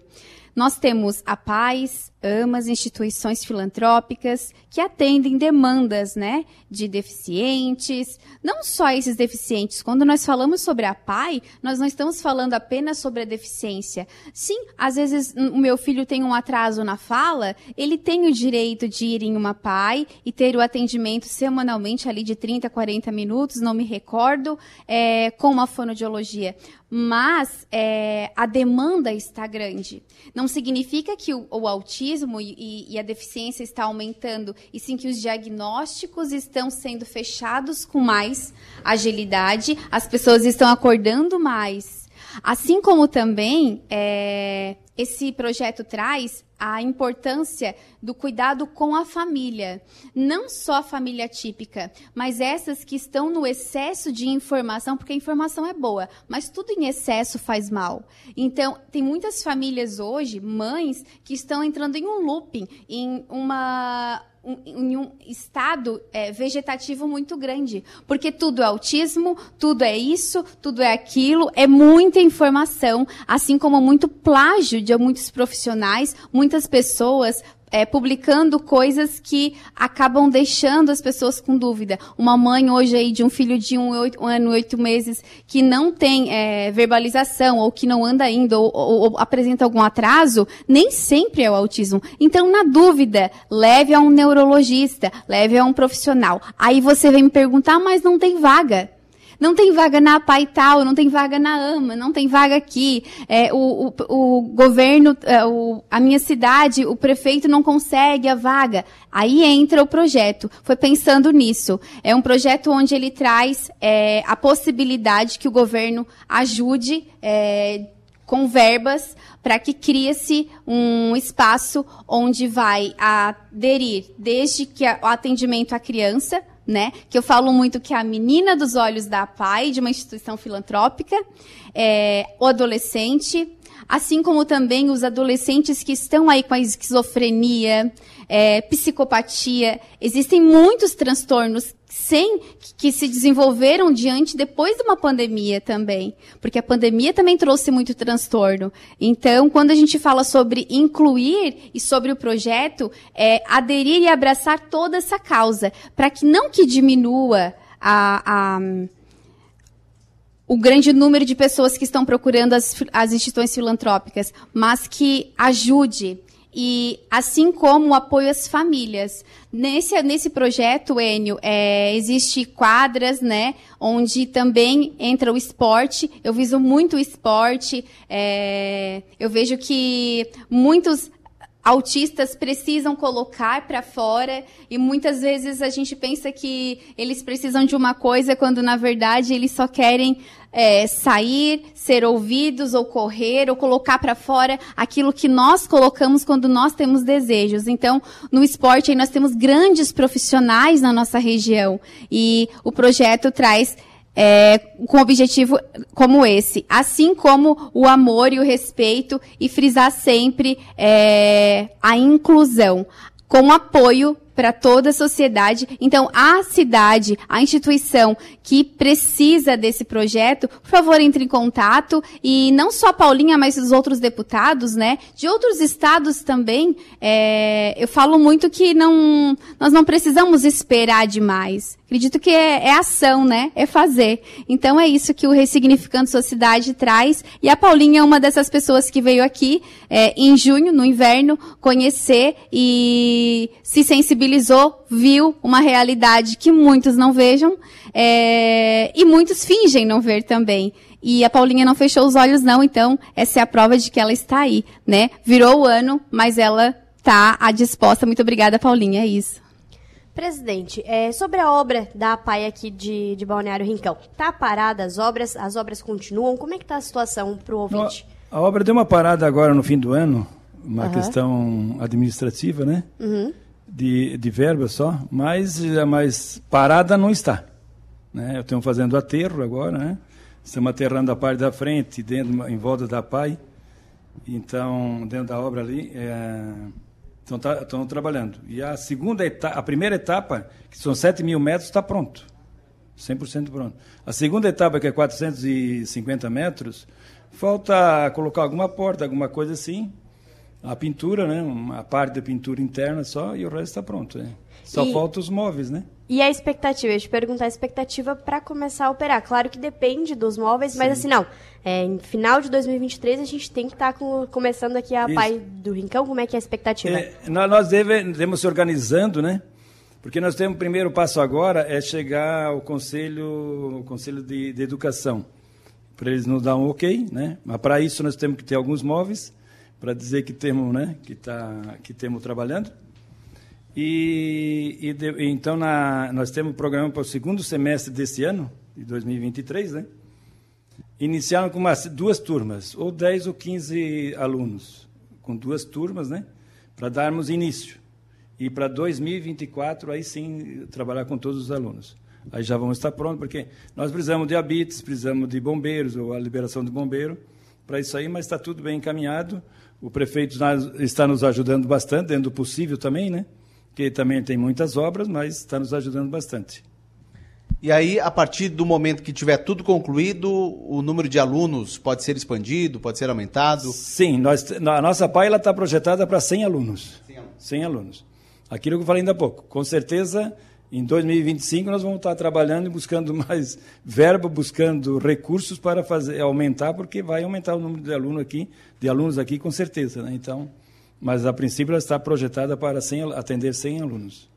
Nós temos a paz, AMAs, instituições filantrópicas que atendem demandas, né, de deficientes, não só esses deficientes. Quando nós falamos sobre a PAI, nós não estamos falando apenas sobre a deficiência. Sim, às vezes o meu filho tem um atraso na fala, ele tem o direito de ir em uma PAI e ter o atendimento semanalmente ali de 30, 40 minutos, não me recordo, é, com uma fonoaudiologia mas é, a demanda está grande. Não significa que o, o autismo e, e, a deficiência está aumentando, e sim que os diagnósticos estão sendo fechados com mais agilidade, as pessoas estão acordando mais. Assim como também é, esse projeto traz a importância do cuidado com a família. Não só a família típica, mas essas que estão no excesso de informação, porque a informação é boa, mas tudo em excesso faz mal. Então, tem muitas famílias hoje, mães, que estão entrando em um looping, em uma um, em um estado é, vegetativo muito grande. Porque tudo é autismo, tudo é isso, tudo é aquilo, é muita informação, assim como muito plágio de muitos profissionais, muitas pessoas é, publicando coisas que acabam deixando as pessoas com dúvida. Uma mãe hoje aí de um filho de um, oito, um ano e oito meses que não tem é, verbalização ou que não anda ainda ou, ou, ou, apresenta algum atraso, nem sempre é o autismo. Então, na dúvida, leve a um neurologista, leve a um profissional. Aí você vem me perguntar, mas não tem vaga. Não tem vaga na APA e tal, não tem vaga na AMA, não tem vaga aqui. É, o, o, o, governo, é, o, a minha cidade, o prefeito não consegue a vaga. Aí entra o projeto. Foi pensando nisso. É um projeto onde ele traz é, a possibilidade que o governo ajude é, com verbas para que crie-se um espaço onde vai aderir desde que o atendimento à criança, né? Que eu falo muito que é a menina dos olhos da PAI, de uma instituição filantrópica, é, o adolescente, assim como também os adolescentes que estão aí com a esquizofrenia, é, psicopatia. Existem muitos transtornos sem que se desenvolveram diante depois de uma pandemia também, porque a pandemia também trouxe muito transtorno. Então, quando a gente fala sobre incluir e sobre o projeto, é aderir e abraçar toda essa causa, para que não que diminua a, a o grande número de pessoas que estão procurando as, as instituições filantrópicas, mas que ajude e assim como o apoio às famílias. Nesse, nesse projeto, Enio, é, existe quadras, né, onde também entra o esporte. Eu viso muito o esporte. É, eu vejo que muitos autistas precisam colocar para fora e muitas vezes a gente pensa que eles precisam de uma coisa quando na verdade eles só querem é, sair, ser ouvidos ou correr ou colocar para fora aquilo que nós colocamos quando nós temos desejos. Então, no esporte aí nós temos grandes profissionais na nossa região e o projeto traz é, com objetivo como esse, assim como o amor e o respeito e frisar sempre é, a inclusão, com apoio para toda a sociedade. Então, a cidade, a instituição que precisa desse projeto, por favor, entre em contato. E não só a Paulinha, mas os outros deputados, né? De outros estados também. É, eu falo muito que não, nós não precisamos esperar demais. Acredito que é, é, ação, né? É fazer. Então é isso que o Ressignificando Sociedade traz. E a Paulinha é uma dessas pessoas que veio aqui é, em junho, no inverno, conhecer e se sensibilizou, viu uma realidade que muitos não vejam é, e muitos fingem não ver também. E a Paulinha não fechou os olhos, não, então essa é a prova de que ela está aí, né? Virou o ano, mas ela está à disposta. Muito obrigada, Paulinha. É isso. Presidente, é, sobre a obra da APAI aqui de, de Balneário Rincão, tá parada as obras? As obras continuam? Como é que está a situação para o ouvinte? A, a, obra deu uma parada agora no fim do ano, uma uhum. questão administrativa, né? Uhum. De, de verba só, mas, mas parada não está. Né? Eu estou fazendo aterro agora, né? Estamos aterrando a parte da frente, dentro, em volta da APAI. Então, dentro da obra ali, é, Estão, tá, estão trabalhando. E a segunda etapa, a primeira etapa, que são 7 mil metros, está pronto. 100% pronto. A segunda etapa, que é 450 metros, falta colocar alguma porta, alguma coisa assim. A pintura, né? Uma parte da pintura interna só e o resto está pronto. Né? Só e... falta os móveis, né? E a expectativa? Eu te perguntar a expectativa para começar a operar. Claro que depende dos móveis, Sim. mas assim, não. É, em final de 2023 a gente tem que estar tá começando aqui a Isso. Pai do Rincão. Como é que é a expectativa? É, nós devemos se organizando, né? Porque nós temos o primeiro passo agora é chegar ao Conselho, conselho de, de Educação, para eles nos dar um ok, né? Mas para isso nós temos que ter alguns móveis para dizer que temos, né? Que tá, que temos trabalhando. E, e de, então na, nós temos o programa para o segundo semestre desse ano, de 2023, né? Iniciaram com umas, duas turmas, ou 10 ou 15 alunos, com duas turmas, né? Para darmos início. E para 2024, aí sim, trabalhar com todos os alunos. Aí já vamos estar prontos, porque nós precisamos de habites, precisamos de bombeiros, ou a liberação de bombeiro, para isso aí, mas está tudo bem encaminhado. O prefeito está nos ajudando bastante, dentro do possível também, né? que também tem muitas obras, mas está nos ajudando bastante. E aí, a partir do momento que tiver tudo concluído, o número de alunos pode ser expandido, pode ser aumentado? Sim, nós, a nossa PAI está projetada para 100 alunos. 100 alunos. 100 alunos. Aquilo que eu falei ainda há pouco. Com certeza, em 2025, nós vamos estar trabalhando e buscando mais verba, buscando recursos para fazer, aumentar, porque vai aumentar o número de alunos aqui, de alunos aqui, com certeza. Né? Então, mas a princípio ela está projetada para 100, atender 100 alunos.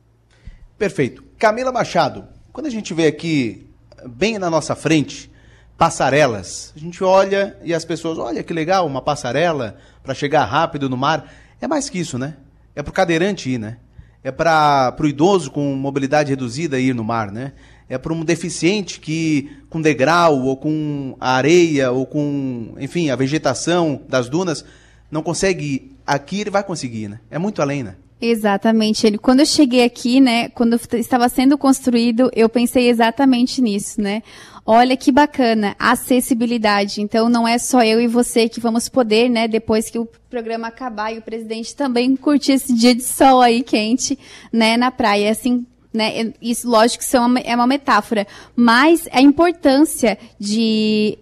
Perfeito. Camila Machado, quando a gente vê aqui, bem na nossa frente, passarelas, a gente olha e as pessoas, olha que legal, uma passarela para chegar rápido no mar. É mais que isso, né? É para o cadeirante ir, né? É para o idoso com mobilidade reduzida ir no mar, né? É para um deficiente que com degrau ou com areia ou com, enfim, a vegetação das dunas não consegue ir. Aqui ele vai conseguir, né? É muito além, né? Exatamente. Ele, quando eu cheguei aqui, né, quando estava sendo construído, eu pensei exatamente nisso, né? Olha que bacana, acessibilidade. Então não é só eu e você que vamos poder, né, depois que o programa acabar e o presidente também curtir esse dia de sol aí quente, né, na praia. Assim, né, isso lógico que é uma, é uma metáfora, mas a importância de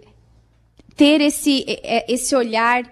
ter esse, esse olhar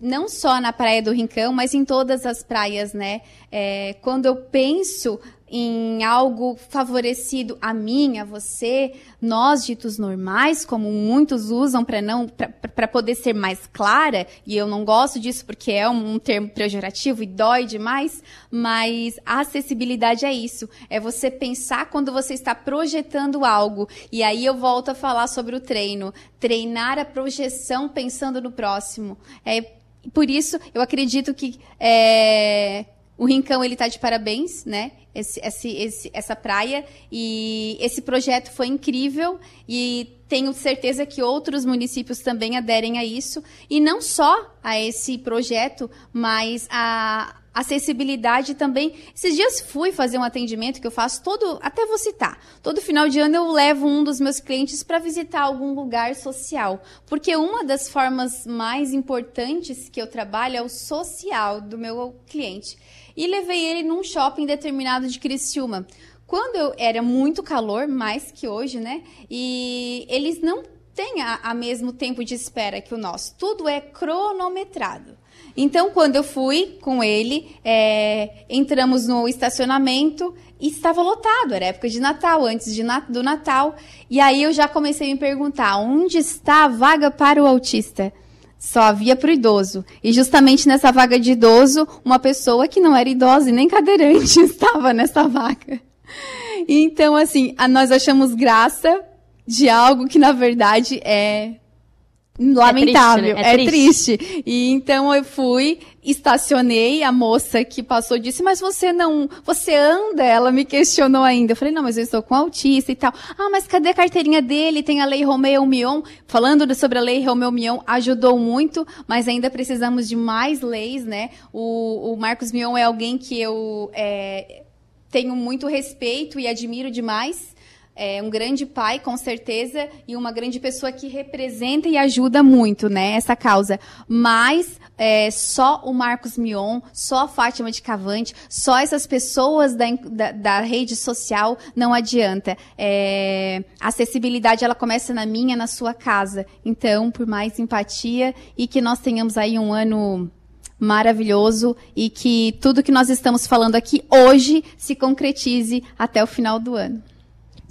não só na Praia do Rincão, mas em todas as praias, né? É, quando eu penso em algo favorecido a mim, a você, nós ditos normais, como muitos usam para não para poder ser mais clara, e eu não gosto disso porque é um, um termo pejorativo e dói demais, mas a acessibilidade é isso, é você pensar quando você está projetando algo. E aí eu volto a falar sobre o treino, treinar a projeção pensando no próximo. É por isso, eu acredito que é, o Rincão ele está de parabéns, né? Esse, esse, esse, essa praia e esse projeto foi incrível e tenho certeza que outros municípios também aderem a isso e não só a esse projeto, mas a acessibilidade também. Esses dias fui fazer um atendimento que eu faço todo, até vou citar, todo final de ano eu levo um dos meus clientes para visitar algum lugar social, porque uma das formas mais importantes que eu trabalho é o social do meu cliente. E levei ele num shopping determinado de Criciúma. Quando eu era muito calor, mais que hoje, né? E eles não têm a, a mesmo tempo de espera que o nosso. Tudo é cronometrado. Então, quando eu fui com ele, é, entramos no estacionamento e estava lotado. Era época de Natal, antes de, do Natal. E aí eu já comecei a me perguntar: onde está a vaga para o autista? Só havia para o idoso. E justamente nessa vaga de idoso, uma pessoa que não era idosa e nem cadeirante estava nessa vaga. Então, assim, nós achamos graça de algo que, na verdade, é lamentável, é, triste, né? é, é triste. triste. E então eu fui, estacionei, a moça que passou disse: "Mas você não, você anda?" Ela me questionou ainda. Eu falei: "Não, mas eu estou com autista e tal". "Ah, mas cadê a carteirinha dele? Tem a lei Romeu Mion". Falando sobre a lei Romeu Mion, ajudou muito, mas ainda precisamos de mais leis, né? O, o Marcos Mion é alguém que eu é, tenho muito respeito e admiro demais é um grande pai, com certeza, e uma grande pessoa que representa e ajuda muito, né, essa causa. Mas é, só o Marcos Mion, só a Fátima de Cavante, só essas pessoas da, da, da rede social não adianta. É, a acessibilidade ela começa na minha, na sua casa. Então, por mais empatia e que nós tenhamos aí um ano maravilhoso e que tudo que nós estamos falando aqui hoje se concretize até o final do ano.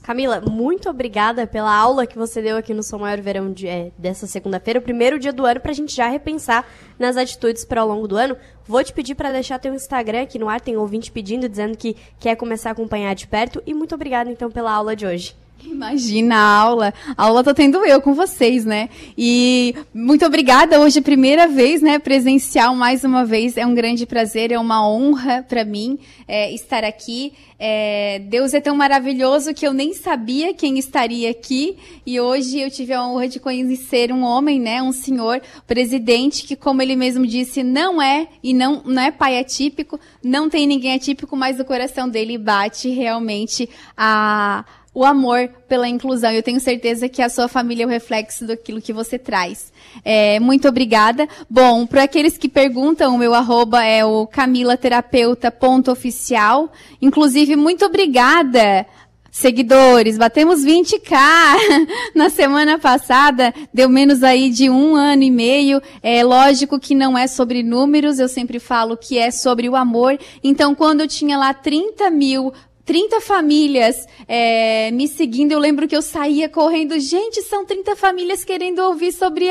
Camila, muito obrigada pela aula que você deu aqui no São Maior Verão de, é, dessa segunda-feira, o primeiro dia do ano, para a gente já repensar nas atitudes para o longo do ano. Vou te pedir para deixar teu Instagram aqui no ar, tem ouvinte pedindo, dizendo que quer começar a acompanhar de perto. E muito obrigada, então, pela aula de hoje. Imagina a aula. A aula tô tendo eu com vocês, né? E muito obrigada. Hoje, primeira vez, né? Presencial mais uma vez. É um grande prazer, é uma honra para mim é, estar aqui. É, Deus é tão maravilhoso que eu nem sabia quem estaria aqui. E hoje eu tive a honra de conhecer um homem, né? Um senhor presidente que, como ele mesmo disse, não é e não, não é pai atípico, não tem ninguém atípico, mas o coração dele bate realmente a o amor pela inclusão. Eu tenho certeza que a sua família é o reflexo daquilo que você traz. É, muito obrigada. Bom, para aqueles que perguntam, o meu arroba é o camilaterapeuta.oficial. Inclusive, muito obrigada seguidores, batemos 20k na semana passada, deu menos aí de um ano e meio. É lógico que não é sobre números, eu sempre falo que é sobre o amor. Então, quando eu tinha lá 30 mil 30 famílias é, me seguindo. Eu lembro que eu saía correndo. Gente, são 30 famílias querendo ouvir sobre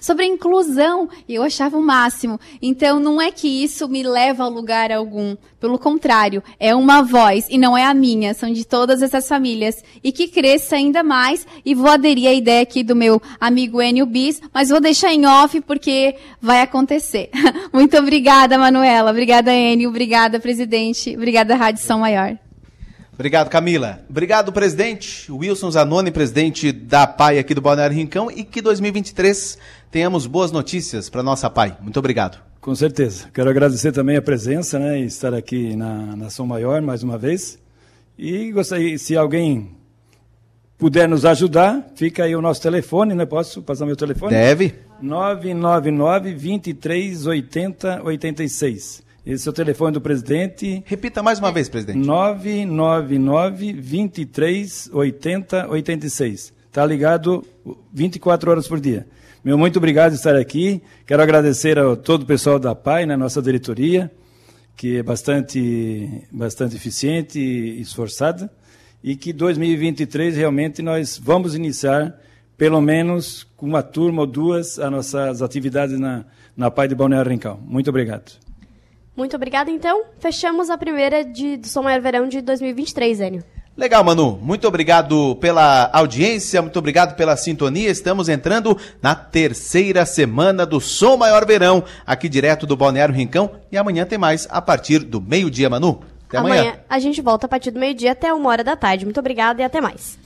sobre a inclusão. E eu achava o máximo. Então, não é que isso me leva a lugar algum. Pelo contrário, é uma voz. E não é a minha. São de todas essas famílias. E que cresça ainda mais. E vou aderir à ideia aqui do meu amigo Enio Bis. Mas vou deixar em off porque vai acontecer. Muito obrigada, Manuela. Obrigada, Enio. Obrigada, presidente. Obrigada, Rádio São Maior. Obrigado, Camila. Obrigado, presidente. Wilson Zanoni, presidente da PAI aqui do Balneário Rincão, e que 2023 tenhamos boas notícias para nossa PAI. Muito obrigado. Com certeza. Quero agradecer também a presença, né, e estar aqui na Nação Maior mais uma vez. E gostaria, se alguém puder nos ajudar, fica aí o nosso telefone, né? Posso passar meu telefone? Deve. 999 23 80 86. Esse é o telefone do presidente. Repita mais uma vez, presidente. 999 23 80 86. Está ligado 24 horas por dia. Meu muito obrigado por estar aqui. Quero agradecer a todo o pessoal da PAI, na né, nossa diretoria, que é bastante, bastante eficiente e esforçada, e que 2023 realmente nós vamos iniciar, pelo menos com uma turma ou duas, as nossas atividades na, na PAI de Balneário Rincão. Muito obrigado. Muito obrigada, então. Fechamos a primeira de, do Som Maior Verão de 2023, Enio. Legal, Manu. Muito obrigado pela audiência, muito obrigado pela sintonia. Estamos entrando na terceira semana do Som Maior Verão, aqui direto do Balneário Rincão. E amanhã tem mais a partir do meio-dia, Manu. Até amanhã. amanhã a gente volta a partir do meio-dia até uma hora da tarde. Muito obrigada e até mais.